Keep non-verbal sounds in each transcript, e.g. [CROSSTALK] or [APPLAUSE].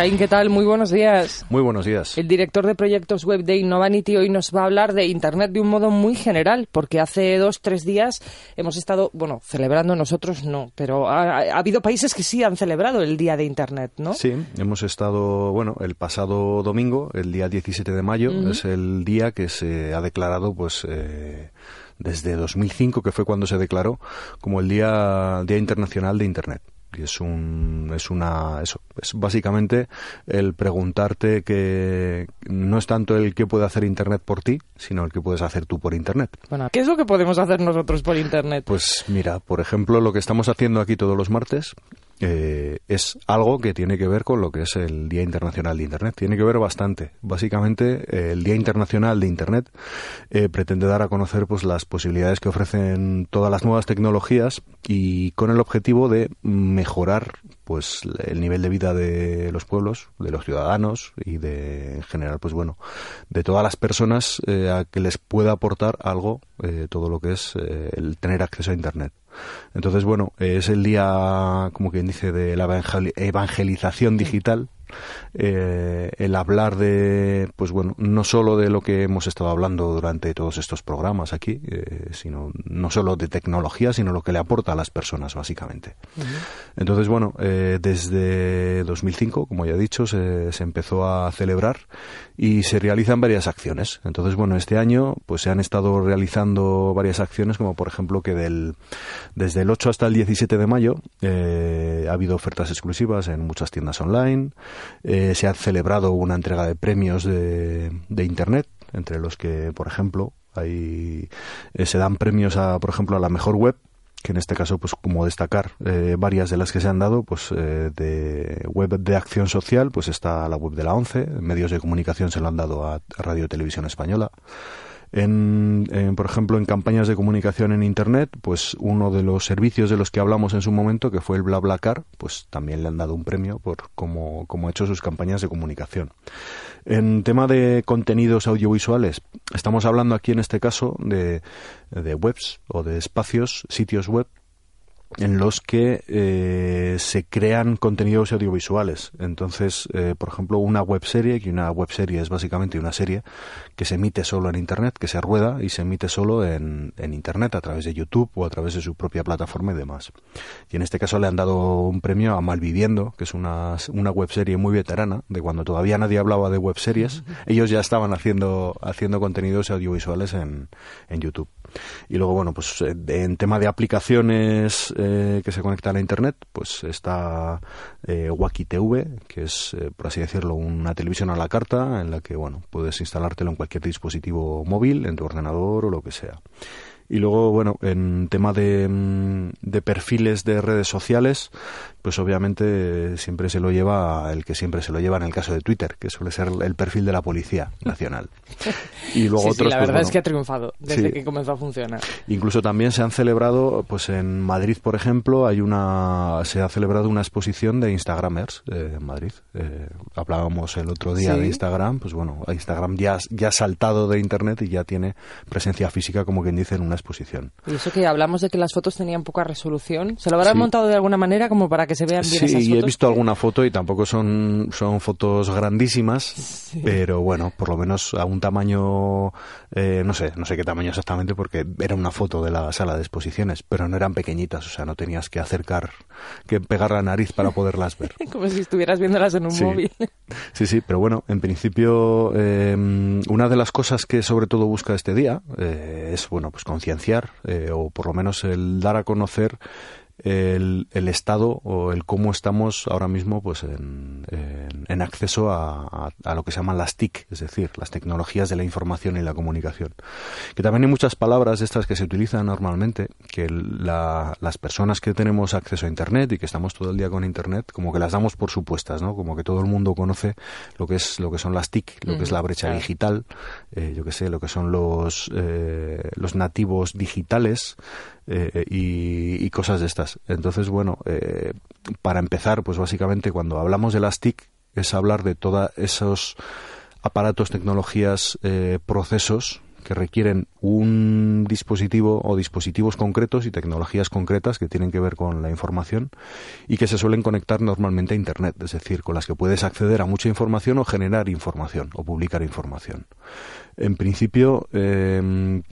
Caín, ¿qué tal? Muy buenos días. Muy buenos días. El director de proyectos web de Innovanity hoy nos va a hablar de Internet de un modo muy general, porque hace dos, tres días hemos estado, bueno, celebrando nosotros no, pero ha, ha habido países que sí han celebrado el Día de Internet, ¿no? Sí, hemos estado, bueno, el pasado domingo, el día 17 de mayo, es el día que se ha declarado, pues, eh, desde 2005, que fue cuando se declaró, como el Día, Día Internacional de Internet. Y es un, es una, eso, es básicamente el preguntarte que no es tanto el qué puede hacer Internet por ti, sino el que puedes hacer tú por Internet. Bueno, ¿qué es lo que podemos hacer nosotros por Internet? Pues mira, por ejemplo, lo que estamos haciendo aquí todos los martes eh, es algo que tiene que ver con lo que es el Día Internacional de Internet. Tiene que ver bastante. Básicamente, eh, el Día Internacional de Internet eh, pretende dar a conocer pues las posibilidades que ofrecen todas las nuevas tecnologías y con el objetivo de mejorar pues el nivel de vida de los pueblos, de los ciudadanos y de en general pues bueno, de todas las personas eh, a que les pueda aportar algo eh, todo lo que es eh, el tener acceso a internet. Entonces, bueno, es el día, como quien dice, de la evangel- evangelización digital, eh, el hablar de, pues bueno, no solo de lo que hemos estado hablando durante todos estos programas aquí, eh, sino no solo de tecnología, sino lo que le aporta a las personas, básicamente. Entonces, bueno, eh, desde 2005, como ya he dicho, se, se empezó a celebrar y se realizan varias acciones. Entonces, bueno, este año pues se han estado realizando varias acciones, como por ejemplo que del, desde el 8 hasta el 17 de mayo eh, ha habido ofertas exclusivas en muchas tiendas online, eh, se ha celebrado una entrega de premios de, de Internet, entre los que, por ejemplo, hay, eh, se dan premios a, por ejemplo, a la mejor web, que en este caso, pues como destacar eh, varias de las que se han dado, pues eh, de web de acción social, pues está la web de la ONCE, medios de comunicación se lo han dado a Radio Televisión Española. En, por ejemplo, en campañas de comunicación en Internet, pues uno de los servicios de los que hablamos en su momento, que fue el BlaBlaCar, pues también le han dado un premio por cómo, cómo ha hecho sus campañas de comunicación. En tema de contenidos audiovisuales, estamos hablando aquí en este caso de, de webs o de espacios, sitios web en los que eh, se crean contenidos audiovisuales. Entonces, eh, por ejemplo, una webserie, que una webserie es básicamente una serie que se emite solo en Internet, que se rueda y se emite solo en, en Internet a través de YouTube o a través de su propia plataforma y demás. Y en este caso le han dado un premio a Malviviendo, que es una, una webserie muy veterana, de cuando todavía nadie hablaba de webseries. Ellos ya estaban haciendo, haciendo contenidos audiovisuales en, en YouTube. Y luego, bueno, pues eh, en tema de aplicaciones eh, que se conectan a Internet, pues está eh, Waki TV, que es, eh, por así decirlo, una televisión a la carta en la que, bueno, puedes instalártelo en cualquier dispositivo móvil, en tu ordenador o lo que sea. Y luego, bueno, en tema de, mm, de perfiles de redes sociales, pues obviamente siempre se lo lleva el que siempre se lo lleva en el caso de Twitter, que suele ser el perfil de la Policía Nacional. [LAUGHS] Y luego sí, sí, otros, la pues, verdad bueno, es que ha triunfado desde sí. que comenzó a funcionar. Incluso también se han celebrado, pues en Madrid, por ejemplo, hay una, se ha celebrado una exposición de Instagramers eh, en Madrid. Eh, hablábamos el otro día Sí. de Instagram, pues bueno, Instagram ya, ya ha saltado de Internet y ya tiene presencia física, como quien dice, en una exposición. Y eso que hablamos de que las fotos tenían poca resolución, ¿se lo habrán Sí. montado de alguna manera como para que se vean bien esas Sí, he visto alguna foto y tampoco son, son fotos grandísimas, pero bueno, por lo menos a un tamaño, eh, no sé, no sé qué tamaño exactamente porque era una foto de la sala de exposiciones, pero no eran pequeñitas, o sea, no tenías que acercar, que pegar la nariz para poderlas ver. [LAUGHS] Como si estuvieras viéndolas en un Sí. móvil. Sí, sí, pero bueno, en principio eh, una de las cosas que sobre todo busca este día eh, es, bueno, pues concienciar eh, o por lo menos el dar a conocer el, el, estado o el cómo estamos ahora mismo pues en, en, acceso a, a, lo que se llaman las TIC, es decir, las tecnologías de la información y la comunicación. Que también hay muchas palabras de estas que se utilizan normalmente, que la, las personas que tenemos acceso a Internet y que estamos todo el día con Internet, como que las damos por supuestas, ¿no? Como que todo el mundo conoce lo que es lo que son las TIC, lo que es la brecha digital, eh, yo que sé, lo que son los, eh, los nativos digitales, eh, y, cosas de estas. Entonces, bueno, eh, para empezar, pues básicamente cuando hablamos de las TIC es hablar de todos esos aparatos, tecnologías, eh, procesos que requieren un dispositivo o dispositivos concretos y tecnologías concretas que tienen que ver con la información y que se suelen conectar normalmente a Internet, es decir, con las que puedes acceder a mucha información o generar información o publicar información. En principio, em,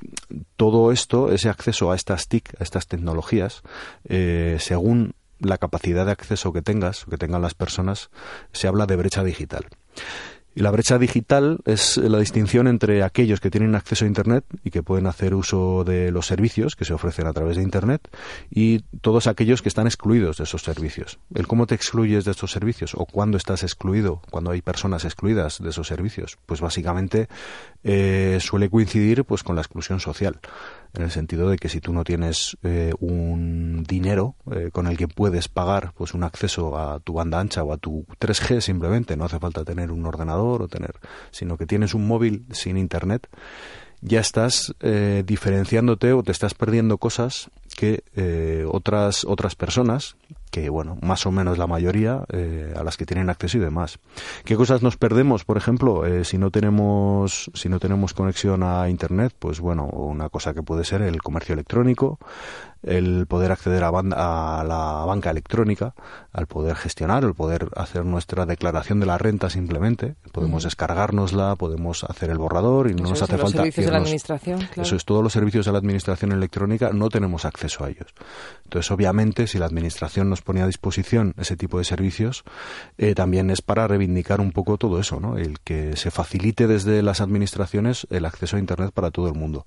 todo esto, ese acceso a estas TIC, a estas tecnologías, eh, según la capacidad de acceso que tengas, que tengan las personas, se habla de brecha digital. Y la brecha digital es la distinción entre aquellos que tienen acceso a Internet y que pueden hacer uso de los servicios que se ofrecen a través de Internet y todos aquellos que están excluidos de esos servicios. El cómo te excluyes de estos servicios o cuándo estás excluido, cuando hay personas excluidas de esos servicios, pues básicamente eh, suele coincidir pues con la exclusión social en el sentido de que si tú no tienes eh, un dinero eh, con el que puedes pagar pues un acceso a tu banda ancha o a tu 3G simplemente, no hace falta tener un ordenador o tener, sino que tienes un móvil sin internet, ya estás eh, diferenciándote o te estás perdiendo cosas que otras otras personas que bueno, más o menos la mayoría eh, a las que tienen acceso y demás. ¿Qué cosas nos perdemos, por ejemplo, eh, si no tenemos si no tenemos conexión a internet? Pues bueno, una cosa que puede ser el comercio electrónico, el poder acceder a, a la banca electrónica, al poder gestionar, el poder hacer nuestra declaración de la renta simplemente, podemos descargárnosla, podemos hacer el borrador y no nos hace los falta servicios de la administración, claro. Eso es todos los servicios de la administración electrónica no tenemos acceso a ellos. Entonces, obviamente, si la administración nos pone a disposición ese tipo de servicios, eh, también es para reivindicar un poco todo eso. El que se facilite desde las administraciones el acceso a Internet para todo el mundo.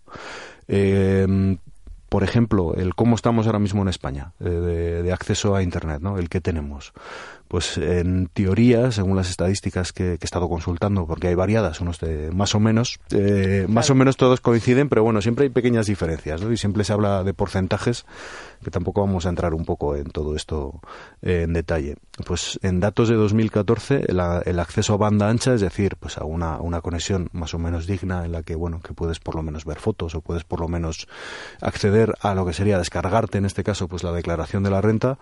Eh, por ejemplo, el cómo estamos ahora mismo en España eh, de, acceso a Internet, ¿no? El que tenemos. Pues en teoría, según las estadísticas que, he estado consultando, porque hay variadas, unos de más o menos, eh, más o menos todos coinciden, pero bueno, siempre hay pequeñas diferencias, ¿no? Y siempre se habla de porcentajes, que tampoco vamos a entrar un poco en todo esto eh, en detalle. Pues en datos de 2014, el, acceso a banda ancha, es decir, pues a una, una conexión más o menos digna en la que, bueno, que puedes por lo menos ver fotos o puedes por lo menos acceder a lo que sería descargarte, en este caso, pues la declaración de la renta,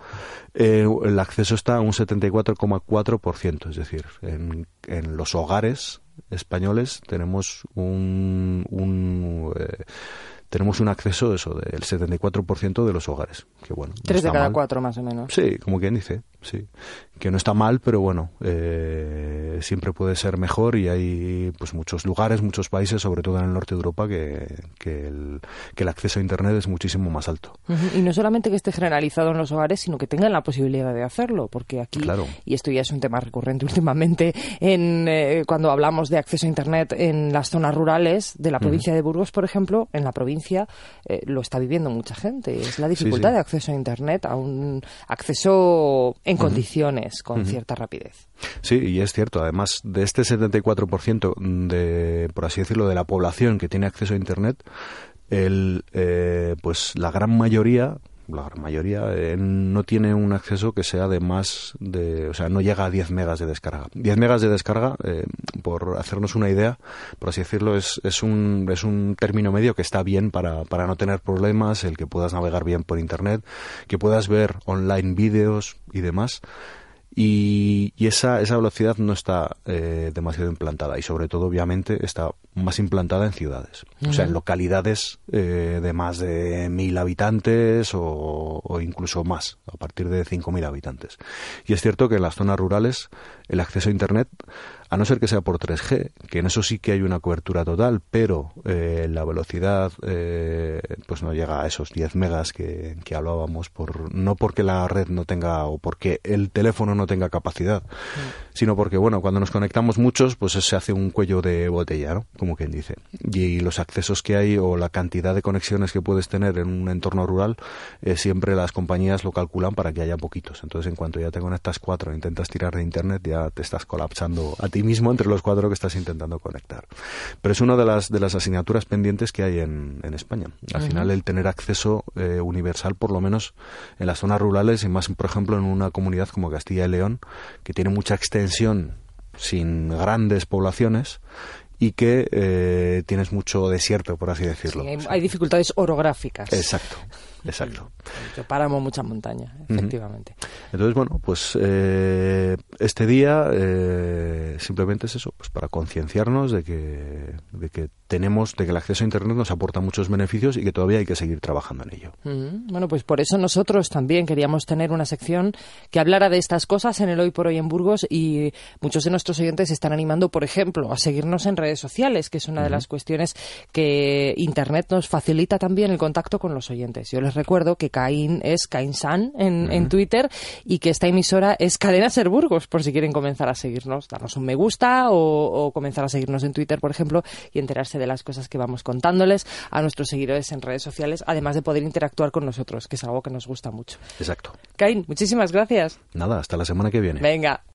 eh, el acceso está a un 74,4%, es decir, en, en los hogares españoles tenemos un, un eh, tenemos un acceso eso del 74% de los hogares que bueno tres de cada cuatro más o menos. Sí como quien dice sí. Que no está mal, pero bueno, eh, siempre puede ser mejor y hay pues muchos lugares, muchos países, sobre todo en el norte de Europa, que, que, el, que el acceso a Internet es muchísimo más alto. Y no solamente que esté generalizado en los hogares, sino que tengan la posibilidad de hacerlo, porque aquí, y esto ya es un tema recurrente [LAUGHS] últimamente, en, eh, cuando hablamos de acceso a Internet en las zonas rurales de la provincia de Burgos, por ejemplo, en la provincia eh, lo está viviendo mucha gente. Es la dificultad de acceso a Internet, a un acceso en condiciones con cierta rapidez. Sí, y es cierto. Además, de este 74% de, por así decirlo, de la población que tiene acceso a Internet, el, eh, pues la gran mayoría la gran mayoría no tiene un acceso que sea de más de, o sea, no llega a 10 megas de descarga. 10 megas de descarga, eh, por hacernos una idea, por así decirlo, es, es, un, es un término medio que está bien para, para no tener problemas, el que puedas navegar bien por internet, que puedas ver online vídeos y demás y, esa, esa velocidad no está eh, demasiado implantada y sobre todo obviamente está más implantada en ciudades, o sea, en localidades eh, de más de mil habitantes o, o, incluso más, a partir de cinco mil habitantes. Y es cierto que en las zonas rurales el acceso a Internet a no ser que sea por 3G, que en eso sí que hay una cobertura total, pero eh, la velocidad eh, pues no llega a esos 10 megas que, hablábamos, por, no porque la red no tenga o porque el teléfono no tenga capacidad, sino porque, bueno, cuando nos conectamos muchos, pues se hace un cuello de botella, ¿no? Como quien dice. Y los accesos que hay o la cantidad de conexiones que puedes tener en un entorno rural, eh, siempre las compañías lo calculan para que haya poquitos. Entonces, en cuanto ya te conectas cuatro e intentas tirar de internet, ya te estás colapsando a ti mismo entre los cuatro que estás intentando conectar. Pero es una de las, de las asignaturas pendientes que hay en, en España. Al final, el tener acceso eh, universal, por lo menos en las zonas rurales y más, por ejemplo, en una comunidad como Castilla y León, que tiene mucha extensión sin grandes poblaciones y que eh, tienes mucho desierto, por así decirlo. Sí, hay, dificultades orográficas. Exacto, exacto. Yo páramo mucha montaña, efectivamente. Entonces, bueno, pues eh, este día eh, simplemente es eso, pues para concienciarnos de que, de que tenemos, de que el acceso a Internet nos aporta muchos beneficios y que todavía hay que seguir trabajando en ello. Bueno, pues por eso nosotros también queríamos tener una sección que hablara de estas cosas en el Hoy por Hoy en Burgos y muchos de nuestros oyentes se están animando, por ejemplo, a seguirnos en redes sociales, que es una de las cuestiones que Internet nos facilita también el contacto con los oyentes. Yo les recuerdo que Caín es Caín San en, en Twitter y que esta emisora es Cadena Ser Burgos, por si quieren comenzar a seguirnos, darnos un me gusta o, o comenzar a seguirnos en Twitter, por ejemplo, y enterarse de las cosas que vamos contándoles a nuestros seguidores en redes sociales, además de poder interactuar con nosotros, que es algo que nos gusta mucho. Exacto. Caín, muchísimas gracias. Nada, hasta la semana que viene. Venga.